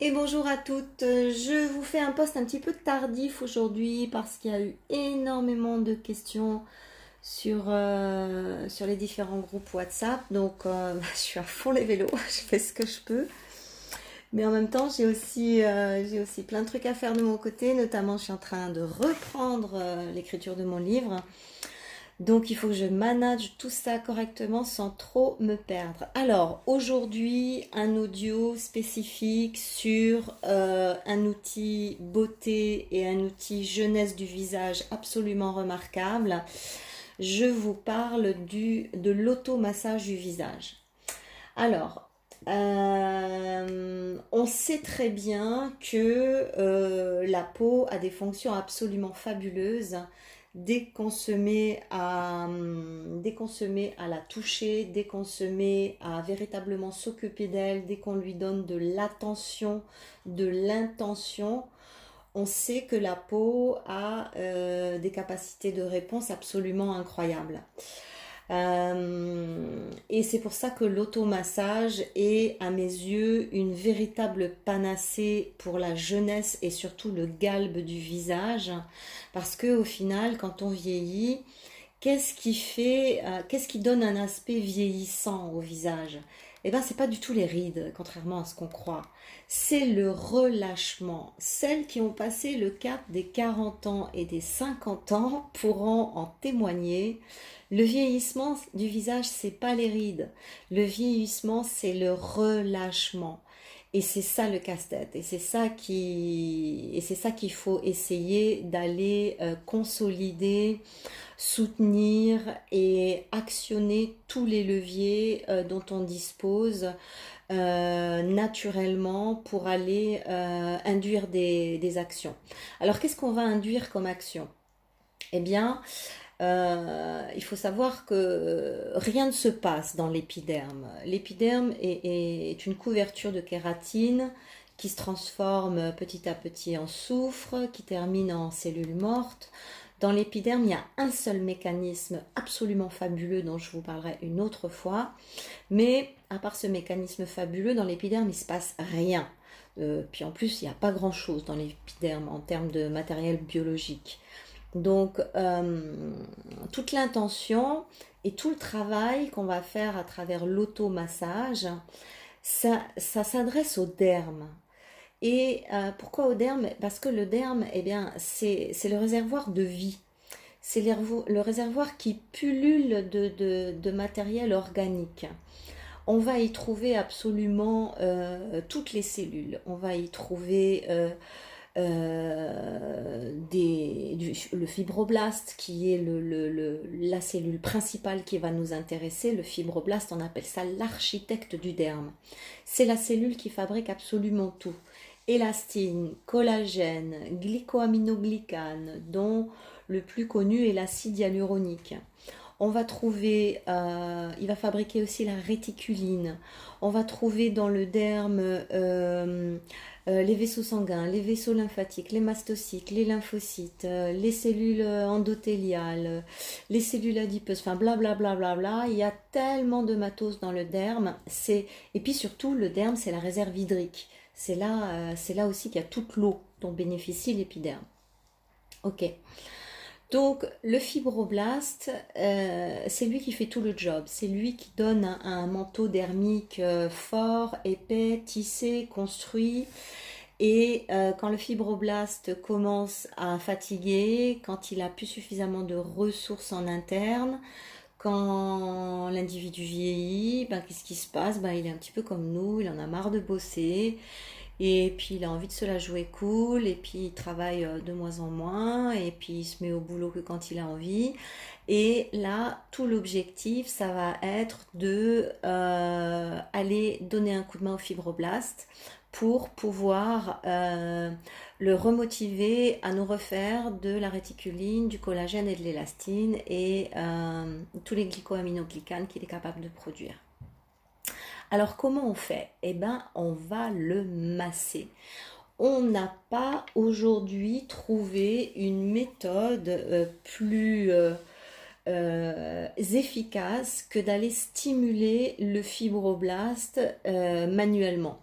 Et bonjour à toutes, je vous fais un post un petit peu tardif aujourd'hui parce qu'il y a eu énormément de questions sur, euh, sur les différents groupes WhatsApp. Donc euh, je suis à fond les vélos, je fais ce que je peux. Mais en même temps, j'ai aussi, euh, j'ai aussi plein de trucs à faire de mon côté. Notamment, je suis en train de reprendre l'écriture de mon livre. Donc il faut que je manage tout ça correctement sans trop me perdre. Alors aujourd'hui, un audio spécifique sur euh, un outil beauté et un outil jeunesse du visage absolument remarquable. Je vous parle du, de l'automassage du visage. Alors, euh, on sait très bien que euh, la peau a des fonctions absolument fabuleuses dès qu'on se met à, hum, dès qu'on se met à la toucher, dès qu'on se met à véritablement s'occuper d'elle, dès qu'on lui donne de l'attention, de l'intention, on sait que la peau a euh, des capacités de réponse absolument incroyables. Euh, et c'est pour ça que l'automassage est, à mes yeux, une véritable panacée pour la jeunesse et surtout le galbe du visage. Parce que au final, quand on vieillit, qu'est-ce qui fait, euh, qu'est-ce qui donne un aspect vieillissant au visage? Eh bien, c'est pas du tout les rides, contrairement à ce qu'on croit. C'est le relâchement. Celles qui ont passé le cap des 40 ans et des 50 ans pourront en témoigner. Le vieillissement du visage, c'est pas les rides. Le vieillissement, c'est le relâchement. Et c'est ça le casse-tête. Et c'est ça qui, et c'est ça qu'il faut essayer d'aller euh, consolider, soutenir et actionner tous les leviers euh, dont on dispose euh, naturellement pour aller induire des, des actions. Alors qu'est-ce qu'on va induire comme action? Eh bien, euh, il faut savoir que rien ne se passe dans l'épiderme. L'épiderme est, une couverture de kératine qui se transforme petit à petit en soufre, qui termine en cellules mortes. Dans l'épiderme, il y a un seul mécanisme absolument fabuleux dont je vous parlerai une autre fois. Mais à part ce mécanisme fabuleux, dans l'épiderme, il ne se passe rien. Euh, puis en plus, il n'y a pas grand-chose dans l'épiderme en termes de matériel biologique. Donc, euh, toute l'intention et tout le travail qu'on va faire à travers l'automassage, ça, s'adresse au derme. Et euh, pourquoi au derme? Parce que le derme, eh bien, c'est le réservoir de vie. C'est le réservoir qui pullule de, matériel organique. On va y trouver absolument euh, toutes les cellules. On va y trouver euh, le fibroblaste qui est la cellule principale qui va nous intéresser. Le fibroblaste, on appelle ça l'architecte du derme. C'est la cellule qui fabrique absolument tout. Élastine, collagène, glycoaminoglycane, dont le plus connu est l'acide hyaluronique. On va trouver, euh, il va fabriquer aussi la réticuline. On va trouver dans le derme euh, euh, les vaisseaux sanguins, les vaisseaux lymphatiques, les mastocytes, les lymphocytes, les cellules endothéliales, les cellules adipeuses, enfin blablabla. Bla, bla, bla, Il y a tellement de matos dans le derme. Et puis surtout, le derme, c'est la réserve hydrique. C'est là, là aussi qu'il y a toute l'eau dont bénéficie l'épiderme. Ok. Donc le fibroblaste, c'est lui qui fait tout le job. C'est lui qui donne un manteau dermique fort, épais, tissé, construit. Et euh, quand le fibroblaste commence à fatiguer, quand il a plus suffisamment de ressources en interne, quand l'individu vieillit, ben, qu'est-ce qui se passe? Ben, Il est un petit peu comme nous, il en a marre de bosser. Et puis il a envie de se la jouer cool, et puis il travaille euh, de moins en moins, et puis il se met au boulot que quand il a envie. Et là, tout l'objectif, ça va être de euh, aller donner un coup de main au fibroblaste pour pouvoir euh, le remotiver à nous refaire de la réticuline, du collagène et de l'élastine et tous les glycoaminoglycanes qu'il est capable de produire. Alors comment on fait? Eh bien, on va le masser. On n'a pas aujourd'hui trouvé une méthode euh, plus euh, efficace que d'aller stimuler le fibroblaste euh, manuellement.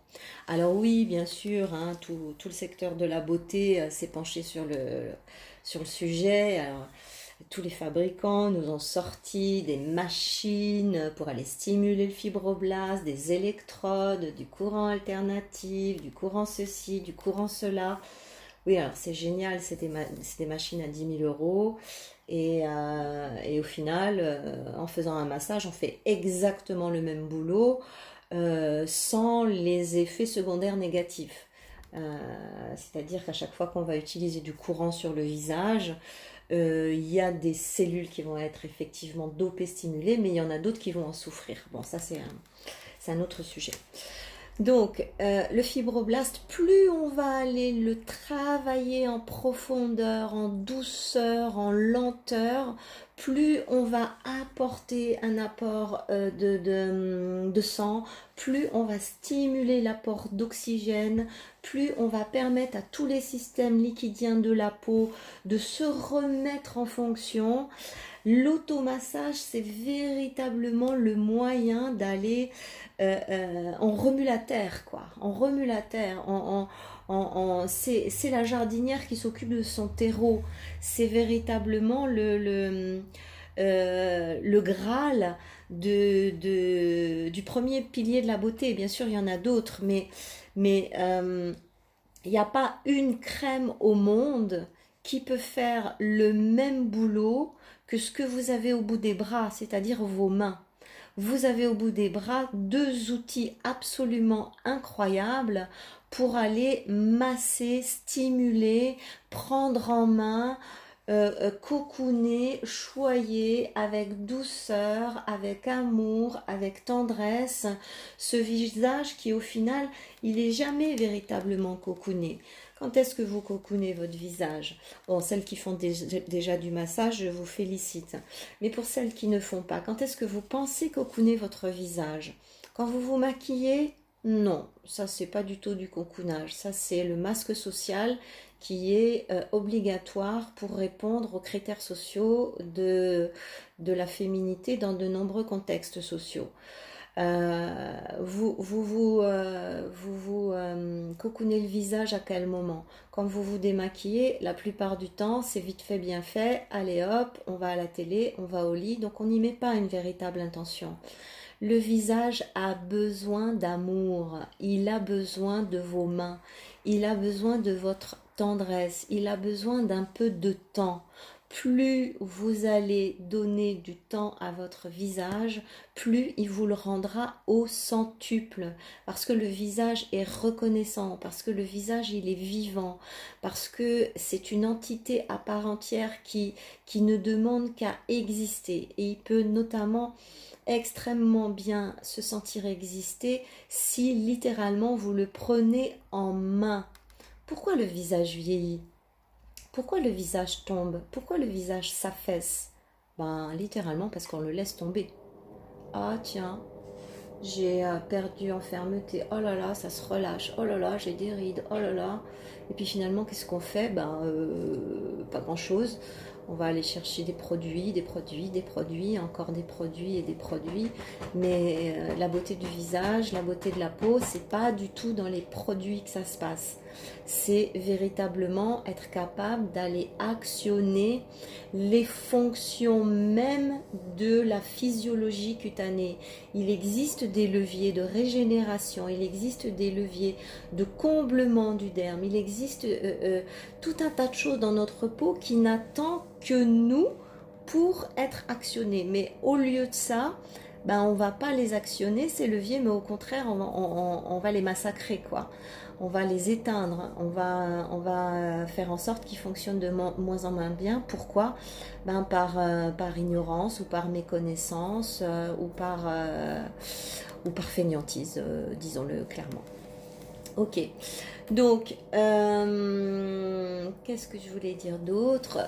Alors oui, bien sûr, hein, tout, le secteur de la beauté euh, s'est penché sur le sujet. Tous les fabricants nous ont sorti des machines pour aller stimuler le fibroblaste, des électrodes, du courant alternatif, du courant ceci, du courant cela. Oui, alors c'est génial, c'est des, machines à 10 000 euros. Euh, et, au final, euh, en faisant un massage, on fait exactement le même boulot euh, sans les effets secondaires négatifs. C'est-à-dire qu'à chaque fois qu'on va utiliser du courant sur le visage, il y a des cellules qui vont être effectivement dopées, stimulées, mais il y en a d'autres qui vont en souffrir. Bon, ça c'est un autre sujet. Donc, euh, le fibroblaste, plus on va aller le travailler en profondeur, en douceur, en lenteur, plus on va apporter un apport euh, de, de, sang, plus on va stimuler l'apport d'oxygène, plus on va permettre à tous les systèmes liquidiens de la peau de se remettre en fonction. L'automassage, c'est véritablement le moyen d'aller euh, euh, on remue la terre, quoi. On remue la terre. c'est la jardinière qui s'occupe de son terreau. C'est véritablement le, le, euh, le Graal du premier pilier de la beauté. Bien sûr, il y en a d'autres, mais, mais il n'y a pas une crème au monde qui peut faire le même boulot que ce que vous avez au bout des bras, c'est-à-dire vos mains vous avez au bout des bras deux outils absolument incroyables pour aller masser, stimuler, prendre en main, euh, euh, cocooner, choyer avec douceur, avec amour, avec tendresse, ce visage qui au final, il n'est jamais véritablement cocooné. Quand est-ce que vous cocoonez votre visage? Bon, celles qui font déjà du massage, je vous félicite. Mais pour celles qui ne font pas, quand est-ce que vous pensez cocooner votre visage? Quand vous vous maquillez? Non, ça c'est pas du tout du cocoonage. Ça c'est le masque social qui est euh, obligatoire pour répondre aux critères sociaux de la féminité dans de nombreux contextes sociaux. Euh, vous vous, vous, euh, vous, vous euh, cocoonez le visage à quel moment? Quand vous vous démaquillez, la plupart du temps, c'est vite fait, bien fait. Allez hop, on va à la télé, on va au lit. Donc on n'y met pas une véritable intention. Le visage a besoin d'amour, il a besoin de vos mains, il a besoin de votre tendresse, il a besoin d'un peu de temps plus vous allez donner du temps à votre visage, plus il vous le rendra au centuple. Parce que le visage est reconnaissant, parce que le visage il est vivant, parce que c'est une entité à part entière qui, qui ne demande qu'à exister. Et il peut notamment extrêmement bien se sentir exister si littéralement vous le prenez en main. Pourquoi le visage vieillit? Pourquoi le visage tombe? Pourquoi le visage s'affaisse? Ben littéralement parce qu'on le laisse tomber. Ah tiens, j'ai euh, perdu en fermeté. Oh là là, ça se relâche. Oh là là, j'ai des rides. Oh là là. Et puis finalement, qu'est-ce qu'on fait? Ben euh, pas grand-chose. On va aller chercher des produits, des produits, des produits, encore des produits et des produits. Mais euh, la beauté du visage, la beauté de la peau, c'est pas du tout dans les produits que ça se passe c'est véritablement être capable d'aller actionner les fonctions même de la physiologie cutanée. Il existe des leviers de régénération, il existe des leviers de comblement du derme, il existe euh, euh, tout un tas de choses dans notre peau qui n'attend que nous pour être actionnés. Mais au lieu de ça, ben, on va pas les actionner, ces leviers, mais au contraire, on va les massacrer, quoi on va les éteindre, on va, on va faire en sorte qu'ils fonctionnent de moins en moins bien. Pourquoi? Ben par, euh, par ignorance ou par méconnaissance euh, ou, par, euh, ou par fainéantise, disons-le clairement. Ok. Donc, euh, qu'est-ce que je voulais dire d'autre?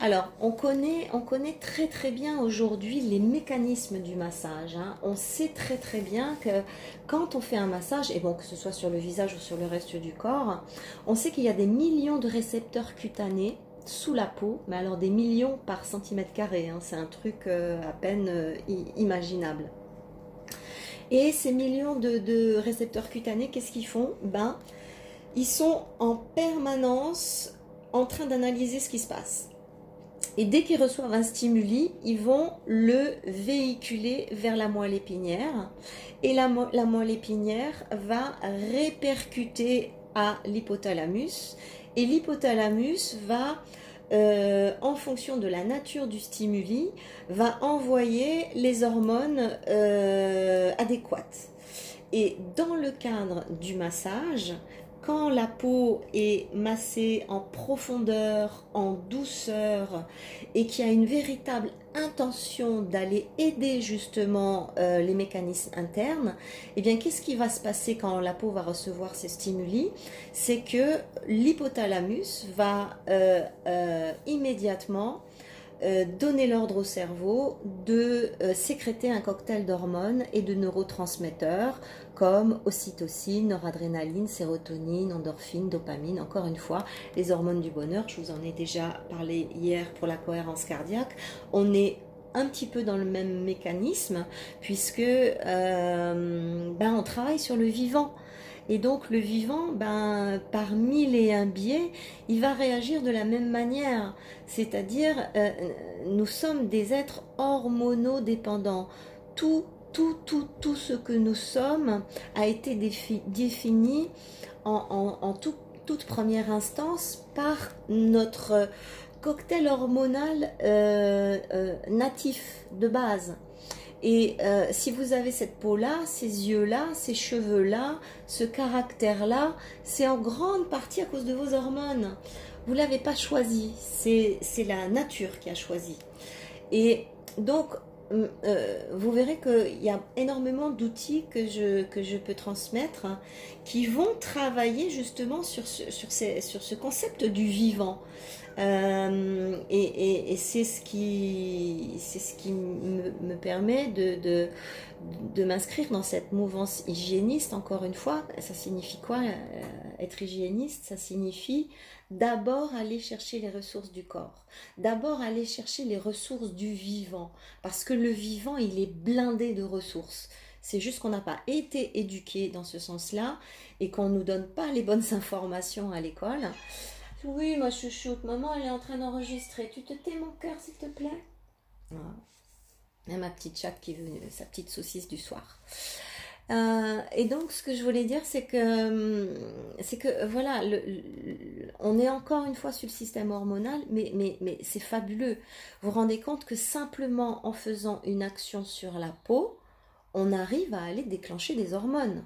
Alors, on connaît, on connaît très très bien aujourd'hui les mécanismes du massage. Hein. On sait très très bien que quand on fait un massage, et bon, que ce soit sur le visage ou sur le reste du corps, on sait qu'il y a des millions de récepteurs cutanés sous la peau, mais alors des millions par centimètre carré. Hein. c'est un truc à peine imaginable. Et ces millions de, récepteurs cutanés, qu'est-ce qu'ils font? Ben, ils sont en permanence en train d'analyser ce qui se passe. Et dès qu'ils reçoivent un stimuli, ils vont le véhiculer vers la moelle épinière. Et la, la moelle épinière va répercuter à l'hypothalamus. Et l'hypothalamus va euh, en fonction de la nature du stimuli, va envoyer les hormones euh, adéquates. Et dans le cadre du massage, quand la peau est massée en profondeur, en douceur, et qu'il y a une véritable intention d'aller aider justement euh, les mécanismes internes, eh bien qu'est-ce qui va se passer quand la peau va recevoir ces stimuli? C'est que l'hypothalamus va euh, euh, immédiatement donner l'ordre au cerveau de sécréter un cocktail d'hormones et de neurotransmetteurs comme ocytocine, noradrénaline, sérotonine, endorphine, dopamine, encore une fois, les hormones du bonheur, je vous en ai déjà parlé hier pour la cohérence cardiaque, on est un petit peu dans le même mécanisme puisque euh, ben, on travaille sur le vivant. Et donc le vivant, ben, par mille et un biais, il va réagir de la même manière. C'est-à-dire, euh, nous sommes des êtres hormonodépendants. Tout tout, tout, tout ce que nous sommes a été défini en, toute première instance par notre cocktail hormonal euh, euh, natif de base. Et euh, si vous avez cette peau-là, ces yeux-là, ces cheveux-là, ce caractère-là, c'est en grande partie à cause de vos hormones. Vous ne l'avez pas choisi, c'est la nature qui a choisi. Et donc, euh, vous verrez qu'il y a énormément d'outils que je, que je peux transmettre hein, qui vont travailler justement sur ce, sur, sur ce concept du vivant. Euh, et, c'est ce qui, c'est ce qui me, permet de, de, m'inscrire dans cette mouvance hygiéniste. Encore une fois, ça signifie quoi euh, Être hygiéniste, ça signifie d'abord aller chercher les ressources du corps, d'abord aller chercher les ressources du vivant, parce que le vivant, il est blindé de ressources. C'est juste qu'on n'a pas été éduqué dans ce sens-là et qu'on ne nous donne pas les bonnes informations à l'école. Oui, ma chouchoute, maman, elle est en train d'enregistrer. Tu te tais, mon cœur, s'il te plaît ma petite chatte qui veut sa petite saucisse du soir. Euh, et donc, ce que je voulais dire, c'est que, hum, c'est voilà, on est encore une fois sur le système hormonal, mais, mais, mais c'est fabuleux. Vous vous rendez compte que simplement en faisant une action sur la peau, on arrive à aller déclencher des hormones.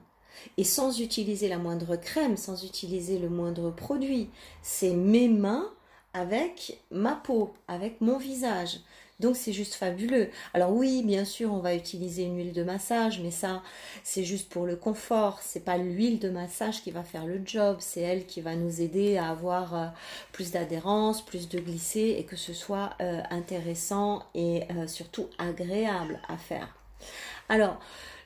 Et sans utiliser la moindre crème, sans utiliser le moindre produit. C'est mes mains avec ma peau, avec mon visage. Donc c'est juste fabuleux. Alors oui, bien sûr, on va utiliser une huile de massage, mais ça, c'est juste pour le confort. C'est pas l'huile de massage qui va faire le job, c'est elle qui va nous aider à avoir euh, plus d'adhérence, plus de glisser et que ce soit euh, intéressant et euh, surtout agréable à faire. Alors,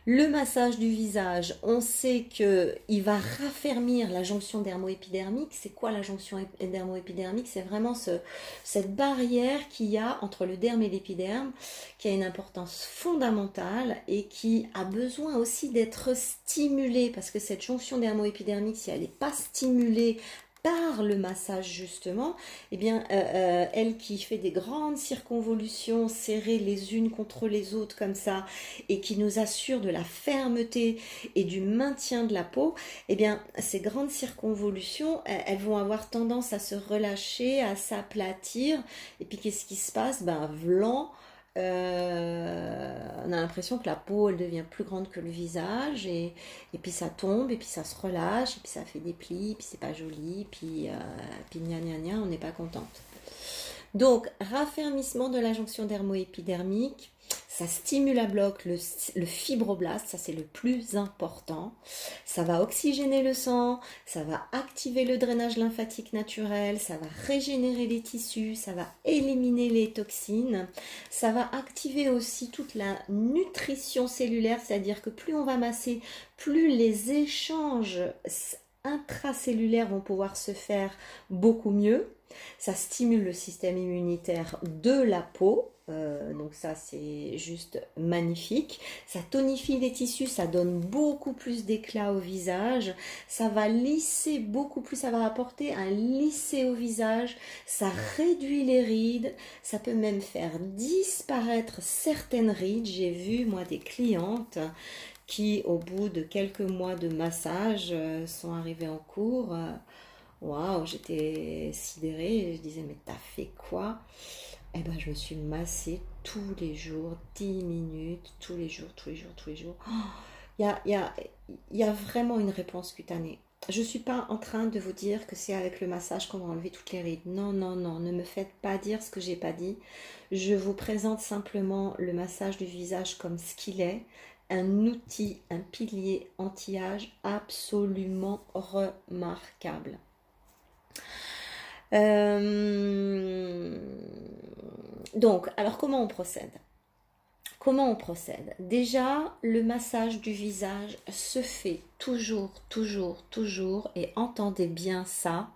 le massage du visage, on sait qu'il va raffermir la jonction dermoépidermique. C'est quoi la jonction dermoépidermique? C'est vraiment cette barrière qu'il y a entre le derme et l'épiderme, qui a une importance fondamentale et qui a besoin aussi d'être stimulée, parce que cette jonction dermoépidermique, si elle n'est pas stimulée par le massage justement, eh bien, euh, euh, elle qui fait des grandes circonvolutions serrées les unes contre les autres comme ça, et qui nous assure de la fermeté et du maintien de la peau, eh bien, ces grandes circonvolutions, elles, vont avoir tendance à se relâcher, à s'aplatir, et puis qu'est-ce qui se passe? Ben, blanc euh, on a l'impression que la peau elle devient plus grande que le visage et, et, puis ça tombe et puis ça se relâche et puis ça fait des plis et puis c'est pas joli puis euh, puis gna gna gna on n'est pas contente. Donc raffermissement de la jonction dermoépidermique ça stimule à bloc le, fibroblast, ça c'est le plus important. Ça va oxygéner le sang, ça va activer le drainage lymphatique naturel, ça va régénérer les tissus, ça va éliminer les toxines, ça va activer aussi toute la nutrition cellulaire, c'est-à-dire que plus on va masser, plus les échanges intracellulaires vont pouvoir se faire beaucoup mieux. ça stimule le système immunitaire de la peau, euh, donc ça c'est juste magnifique. Ça tonifie les tissus, ça donne beaucoup plus d'éclat au visage, ça va lisser beaucoup plus, ça va apporter un lissé au visage, ça réduit les rides, ça peut même faire disparaître certaines rides. J'ai vu moi des clientes qui au bout de quelques mois de massage euh, sont arrivées en cours. Waouh, j'étais sidérée, je disais mais t'as fait quoi? Eh ben, je me suis massée tous les jours, 10 minutes, tous les jours, tous les jours, tous les jours. Il y, a, y, a, vraiment une réponse cutanée. Je ne suis pas en train de vous dire que c'est avec le massage qu'on va enlever toutes les rides. Non, non, non, ne me faites pas dire ce que j'ai pas dit. Je vous présente simplement le massage du visage comme ce qu'il est, un outil, un pilier anti-âge absolument remarquable. Euh, donc, alors comment on procède? Comment on procède? Déjà, le massage du visage se fait toujours, toujours, toujours, et entendez bien ça,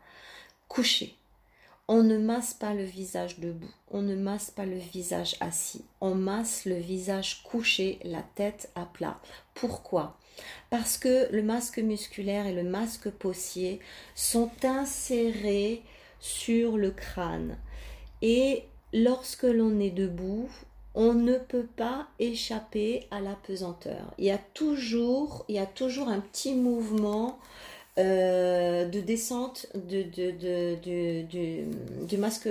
couché. On ne masse pas le visage debout, on ne masse pas le visage assis, on masse le visage couché, la tête à plat. Pourquoi? Parce que le masque musculaire et le masque possier sont insérés sur le crâne. Et lorsque l'on est debout, on ne peut pas échapper à la pesanteur. Il y a toujours, un petit mouvement euh, de descente de, du masque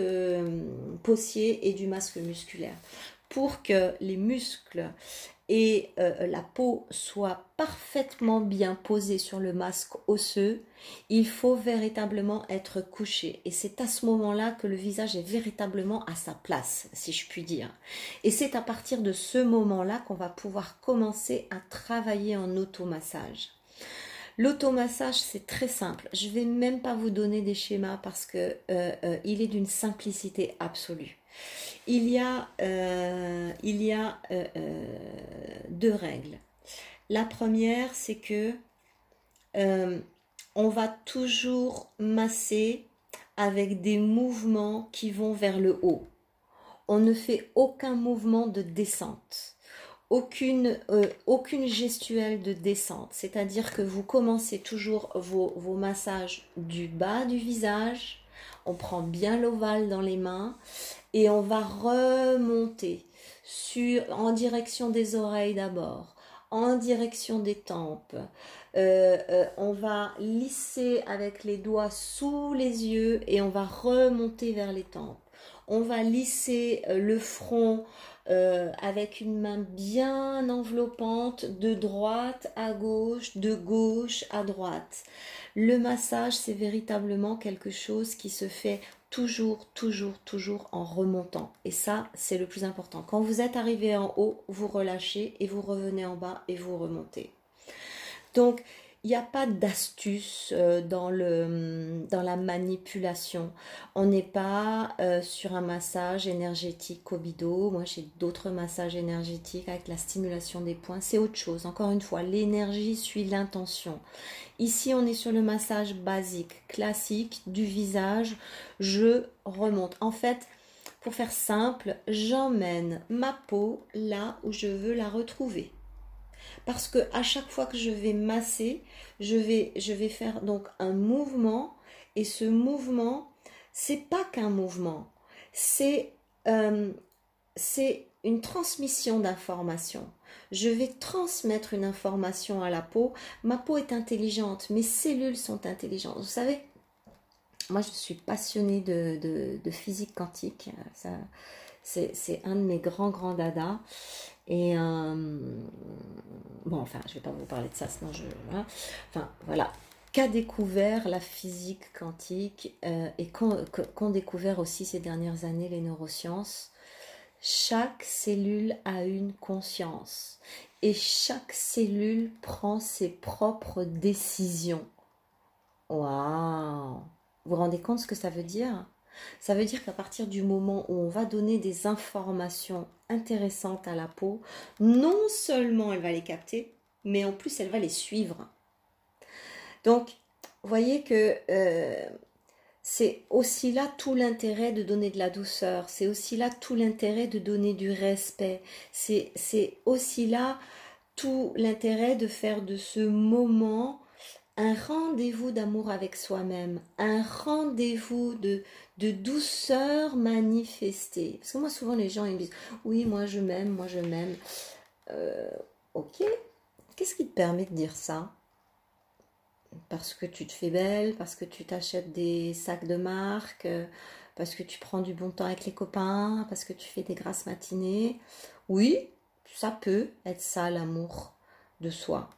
possier et du masque musculaire pour que les muscles et euh, la peau soit parfaitement bien posée sur le masque osseux, il faut véritablement être couché. Et c'est à ce moment-là que le visage est véritablement à sa place, si je puis dire. Et c'est à partir de ce moment-là qu'on va pouvoir commencer à travailler en automassage. L'automassage, c'est très simple. Je vais même pas vous donner des schémas parce que euh, euh, il est d'une simplicité absolue. Il y a, euh, euh, euh, deux règles. La première, c'est que on va toujours masser avec des mouvements qui vont vers le haut. On ne fait aucun mouvement de descente, aucune, gestuelle de descente. C'est-à-dire que vous commencez toujours vos massages du bas du visage, on prend bien l'ovale dans les mains et on va remonter sur, en direction des oreilles d'abord, en direction des tempes. Euh, euh, on va lisser avec les doigts sous les yeux et on va remonter vers les tempes. On va lisser euh, le front avec une main bien enveloppante de droite à gauche, de gauche à droite. Le massage, c'est véritablement quelque chose qui se fait toujours, toujours, toujours en remontant. Et ça, c'est le plus important. Quand vous êtes arrivé en haut, vous relâchez et vous revenez en bas et vous remontez. Donc, il n'y a pas d'astuce euh, dans, le, dans la manipulation. On n'est pas euh, sur un massage énergétique Kobido. Moi, j'ai d'autres massages énergétiques avec la stimulation des points. C'est autre chose. Encore une fois, l'énergie suit l'intention. Ici, on est sur le massage basique, classique du visage. Je remonte. En fait, pour faire simple, j'emmène ma peau là où je veux la retrouver parce que à chaque fois que je vais masser, je vais, je vais faire donc un mouvement et ce mouvement, c'est pas qu'un mouvement, c'est euh, c'est une transmission d'informations. Je vais transmettre une information à la peau. Ma peau est intelligente, mes cellules sont intelligentes. Vous savez, moi je suis passionnée de, de, physique quantique. c'est un de mes grands, grands dadas. Et euh, bon, enfin, je ne vais pas vous parler de ça, sinon je. Enfin, voilà. Qu'a découvert la physique quantique euh, et qu'ont découvert aussi ces dernières années les neurosciences? Chaque cellule a une conscience et chaque cellule prend ses propres décisions. Waouh Vous vous rendez compte ce que ça veut dire? Ça veut dire qu'à partir du moment où on va donner des informations intéressantes à la peau, non seulement elle va les capter, mais en plus elle va les suivre. Donc, voyez que euh, c'est aussi là tout l'intérêt de donner de la douceur, c'est aussi là tout l'intérêt de donner du respect, c'est aussi là tout l'intérêt de faire de ce moment un rendez-vous d'amour avec soi-même, un rendez-vous de, de douceur manifestée. Parce que moi, souvent, les gens ils me disent Oui, moi, je m'aime, moi, je m'aime. Euh, ok, qu'est-ce qui te permet de dire ça? Parce que tu te fais belle, parce que tu t'achètes des sacs de marque, euh, parce que tu prends du bon temps avec les copains, parce que tu fais des grasses matinées? Oui, ça peut être ça l'amour de soi.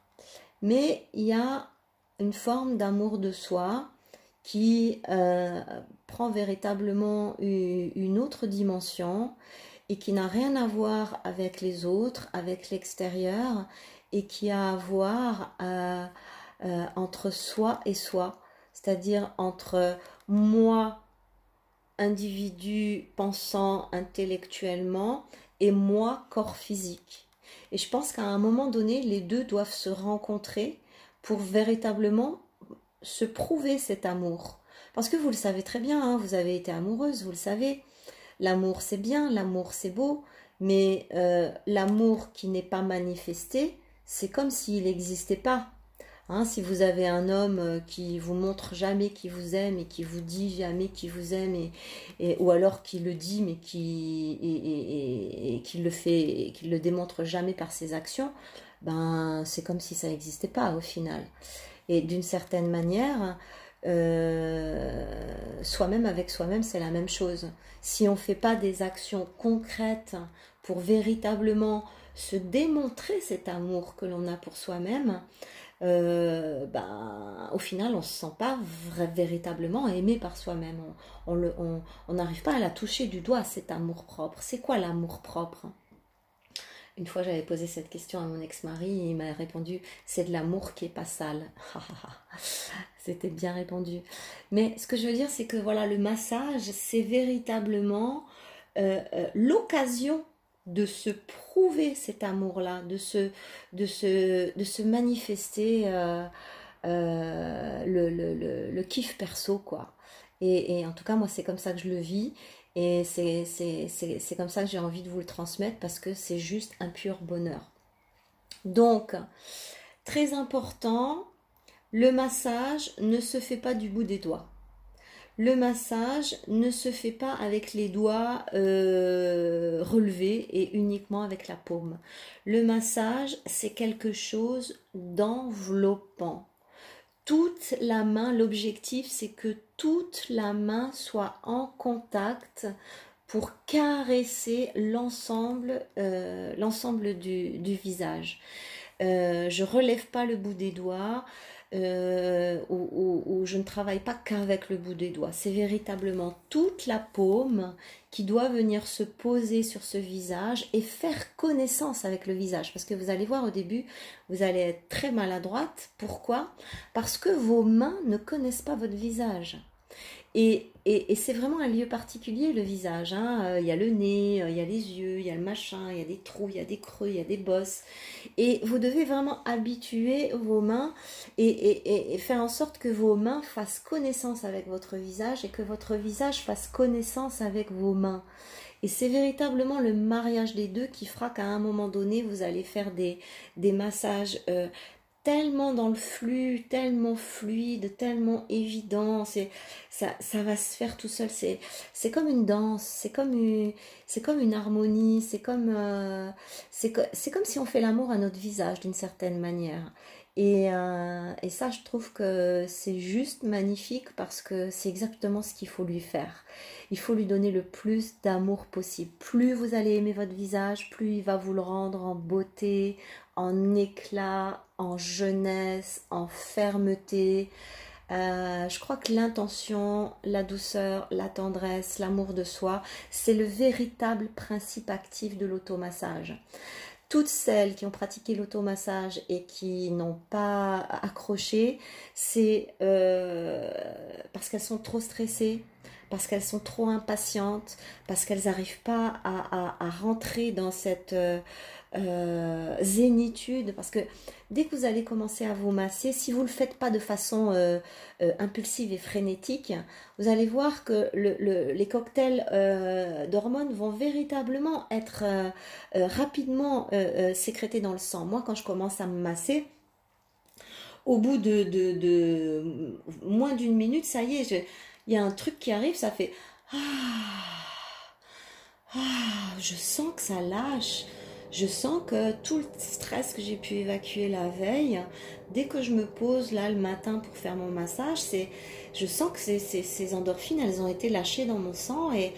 Mais il y a une forme d'amour de soi qui euh, prend véritablement une autre dimension et qui n'a rien à voir avec les autres, avec l'extérieur, et qui a à voir euh, euh, entre soi et soi, c'est-à-dire entre moi, individu pensant intellectuellement, et moi, corps physique. Et je pense qu'à un moment donné, les deux doivent se rencontrer pour véritablement se prouver cet amour. Parce que vous le savez très bien, hein, vous avez été amoureuse, vous le savez. L'amour c'est bien, l'amour c'est beau, mais euh, l'amour qui n'est pas manifesté, c'est comme s'il n'existait pas. Hein, si vous avez un homme euh, qui vous montre jamais qu'il vous aime et qui vous dit jamais qu'il vous aime, et, ou alors qui le dit mais qui qui le fait, qui le démontre jamais par ses actions, ben c'est comme si ça n'existait pas au final. Et d'une certaine manière, euh, soi-même avec soi-même, c'est la même chose. Si on ne fait pas des actions concrètes pour véritablement se démontrer cet amour que l'on a pour soi-même, euh, ben, au final, on ne se sent pas véritablement aimé par soi-même. On n'arrive pas à la toucher du doigt, cet amour propre. C'est quoi l'amour propre Une fois, j'avais posé cette question à mon ex-mari, il m'a répondu c'est de l'amour qui est pas sale. C'était bien répondu. Mais ce que je veux dire, c'est que voilà, le massage, c'est véritablement euh, euh, l'occasion de se prouver cet amour-là, de se, de, se, de se manifester euh, le, kiff perso, quoi. Et, et, en tout cas, moi, c'est comme ça que je le vis. Et c'est comme ça que j'ai envie de vous le transmettre parce que c'est juste un pur bonheur. Donc, très important, le massage ne se fait pas du bout des doigts le massage ne se fait pas avec les doigts euh, relevés et uniquement avec la paume. Le massage, c'est quelque chose d'enveloppant. Toute la main, l'objectif, c'est que toute la main soit en contact pour caresser l'ensemble euh, du, visage. Euh, je relève pas le bout des doigts, euh, où, je ne travaille pas qu'avec le bout des doigts. C'est véritablement toute la paume qui doit venir se poser sur ce visage et faire connaissance avec le visage. Parce que vous allez voir au début, vous allez être très maladroite. Pourquoi? Parce que vos mains ne connaissent pas votre visage. Et, c'est vraiment un lieu particulier, le visage. Hein. Euh, il y a le nez, euh, il y a les yeux, il y a le machin, il y a des trous, il y a des creux, il y a des bosses. Et vous devez vraiment habituer vos mains et, faire en sorte que vos mains fassent connaissance avec votre visage et que votre visage fasse connaissance avec vos mains. Et c'est véritablement le mariage des deux qui fera qu'à un moment donné, vous allez faire des, massages euh, tellement dans le flux, tellement fluide, tellement évident, c'est ça, ça va se faire tout seul. C'est c'est comme une danse, c'est comme une c'est comme une harmonie, c'est comme euh, c'est comme si on fait l'amour à notre visage d'une certaine manière. Et, euh, et ça, je trouve que c'est juste magnifique parce que c'est exactement ce qu'il faut lui faire. Il faut lui donner le plus d'amour possible. Plus vous allez aimer votre visage, plus il va vous le rendre en beauté, en éclat, en jeunesse, en fermeté. Euh, je crois que l'intention, la douceur, la tendresse, l'amour de soi, c'est le véritable principe actif de l'automassage. Toutes celles qui ont pratiqué l'automassage et qui n'ont pas accroché, c'est euh, parce qu'elles sont trop stressées, parce qu'elles sont trop impatientes, parce qu'elles n'arrivent pas à, rentrer dans cette, euh, euh, zénitude, parce que dès que vous allez commencer à vous masser, si vous ne le faites pas de façon euh, euh, impulsive et frénétique, vous allez voir que les cocktails d'hormones vont véritablement être rapidement sécrétés dans le sang. Moi, quand je commence à me masser, au bout de, moins d'une minute, ça y est, il y a un truc qui arrive, ça fait... Ah, ah, je sens que ça lâche. Je sens que tout le stress que j'ai pu évacuer la veille, dès que je me pose là le matin pour faire mon massage, c'est, je sens que ces, endorphines, elles ont été lâchées dans mon sang et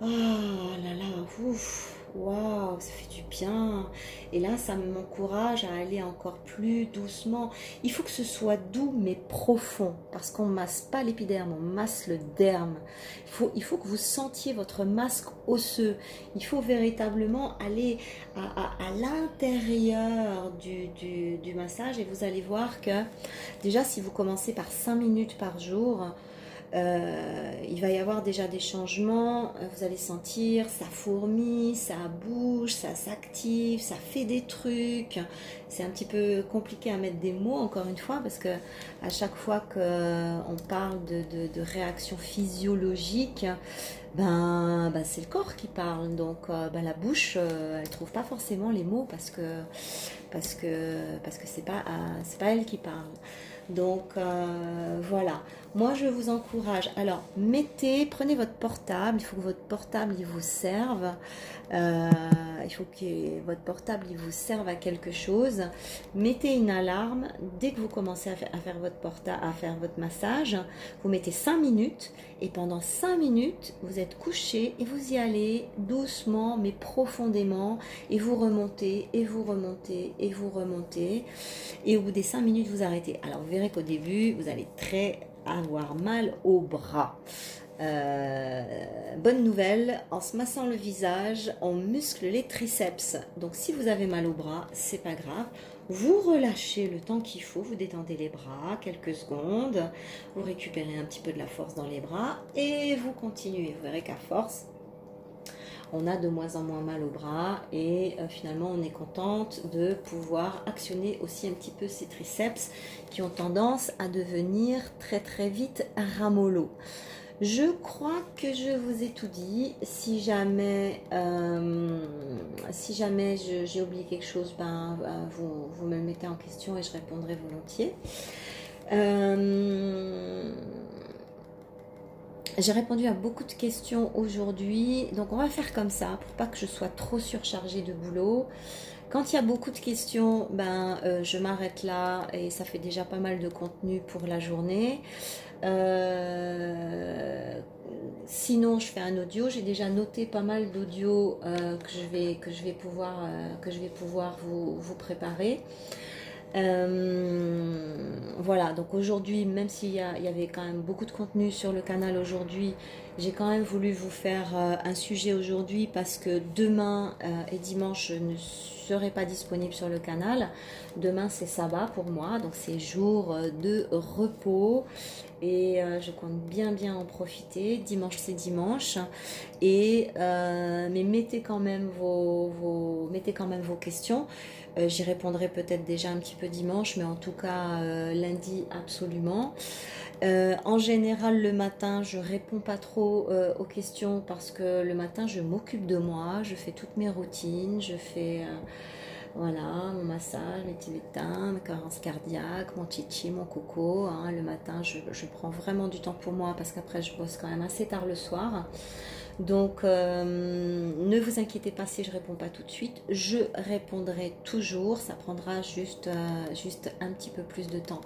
oh là là, ouf, waouh, ça fait du bien. Et là, ça m'encourage à aller encore plus doucement. Il faut que ce soit doux mais profond, parce qu'on masse pas l'épiderme, on masse le derme. Il faut, que vous sentiez votre masque osseux. Il faut véritablement aller à, l'intérieur du, du massage et vous allez voir que déjà, si vous commencez par 5 minutes par jour, euh, il va y avoir déjà des changements, euh, vous allez sentir, ça fourmille, ça bouge, ça s'active, ça fait des trucs. C'est un petit peu compliqué à mettre des mots encore une fois parce que à chaque fois qu'on parle de, de, réaction physiologique, ben, ben, c'est le corps qui parle. Donc euh, ben, la bouche, elle trouve pas forcément les mots parce que parce que c'est pas elle qui parle. Donc voilà. Moi, je vous encourage. Alors, mettez, prenez votre portable. Il faut que votre portable il vous serve. Euh, il faut que votre portable il vous serve à quelque chose. Mettez une alarme dès que vous commencez à faire, votre portable, à faire votre massage. Vous mettez 5 minutes et pendant 5 minutes, vous êtes couché et vous y allez doucement mais profondément et vous remontez et vous remontez et vous remontez. Et au bout des 5 minutes, vous arrêtez. Alors, vous verrez qu'au début, vous allez très avoir mal au bras. Euh, bonne nouvelle, en se massant le visage, on muscle les triceps. Donc si vous avez mal au bras, c'est pas grave. Vous relâchez le temps qu'il faut, vous détendez les bras quelques secondes, vous récupérez un petit peu de la force dans les bras et vous continuez. Vous verrez qu'à force, on a de moins en moins mal au bras et euh, finalement on est contente de pouvoir actionner aussi un petit peu ces triceps qui ont tendance à devenir très très vite ramollo. Je crois que je vous ai tout dit. Si jamais, euh, si jamais j'ai oublié quelque chose, ben, euh, vous, vous, me le mettez en question et je répondrai volontiers. J'ai répondu à beaucoup de questions aujourd'hui, donc on va faire comme ça pour pas que je sois trop surchargée de boulot. Quand il y a beaucoup de questions, ben, euh, je m'arrête là et ça fait déjà pas mal de contenu pour la journée. Euh, sinon, je fais un audio. J'ai déjà noté pas mal d'audio euh, que je vais que je vais pouvoir que je vais pouvoir vous, vous préparer. Euh, voilà, donc aujourd'hui, même s'il y, avait quand même beaucoup de contenu sur le canal aujourd'hui, j'ai quand même voulu vous faire euh, un sujet aujourd'hui parce que demain euh, et dimanche, je ne serai pas disponible sur le canal. Demain, c'est sabbat pour moi, donc c'est jour de repos et je compte bien bien en profiter. Dimanche, c'est dimanche. Et, mais mettez quand même vos questions. Euh, j'y répondrai peut-être déjà un petit peu dimanche, mais en tout cas euh, lundi absolument. Euh, en général, le matin, je réponds pas trop aux questions parce que le matin, je m'occupe de moi, je fais toutes mes routines, je fais voilà, mon massage, mes tibétains, ma carence cardiaque, mon chichi, mon coco. Hein. le matin, je, je, prends vraiment du temps pour moi parce qu'après, je bosse quand même assez tard le soir. Donc, euh, ne vous inquiétez pas si je réponds pas tout de suite. Je répondrai toujours. Ça prendra juste, euh, un petit peu plus de temps.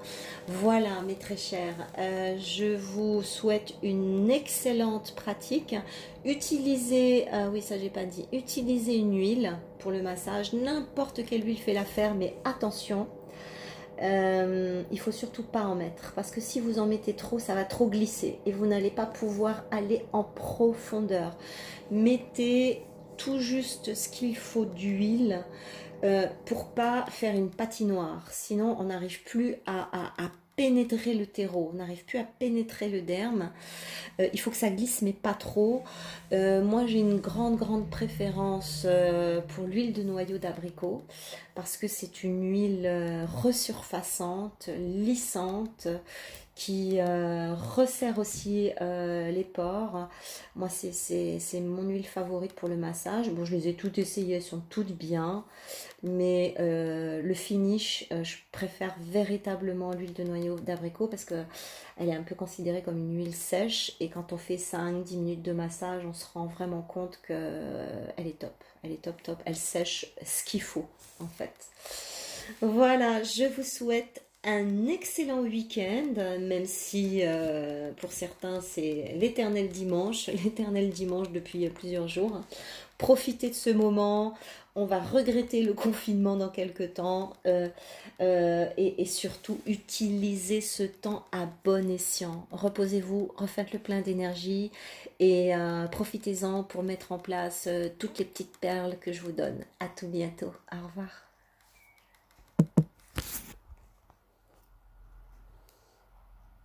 Voilà, mes très chers. Euh, je vous souhaite une excellente pratique. Utilisez, oui, ça j'ai pas dit. Utilisez une huile pour le massage. N'importe quelle huile fait l'affaire, mais attention euh, il faut surtout pas en mettre parce que si vous en mettez trop, ça va trop glisser et vous n'allez pas pouvoir aller en profondeur. Mettez tout juste ce qu'il faut d'huile euh, pour pas faire une patinoire. Sinon, on n'arrive plus à, pénétrer le terreau, on n'arrive plus à pénétrer le derme. Euh, il faut que ça glisse, mais pas trop. Euh, moi, j'ai une grande, grande préférence euh, pour l'huile de noyau d'abricot parce que c'est une huile resurfaçante, lissante, qui euh, resserre aussi euh, les pores. Moi, c'est mon huile favorite pour le massage. Bon, je les ai toutes essayées, elles sont toutes bien. Mais euh, le finish, je préfère véritablement l'huile de noyau d'abricot parce que elle est un peu considérée comme une huile sèche. Et quand on fait 5-10 minutes de massage, on se rend vraiment compte qu'elle est top. Elle est top, top. Elle sèche ce qu'il faut, en fait. Voilà, je vous souhaite un excellent week-end, même si euh, pour certains c'est l'éternel dimanche, l'éternel dimanche depuis plusieurs jours. Profitez de ce moment, on va regretter le confinement dans quelques temps euh, euh, et, et, surtout utilisez ce temps à bon escient. Reposez-vous, refaites le plein d'énergie et profitez-en pour mettre en place toutes les petites perles que je vous donne. À tout bientôt. Au revoir.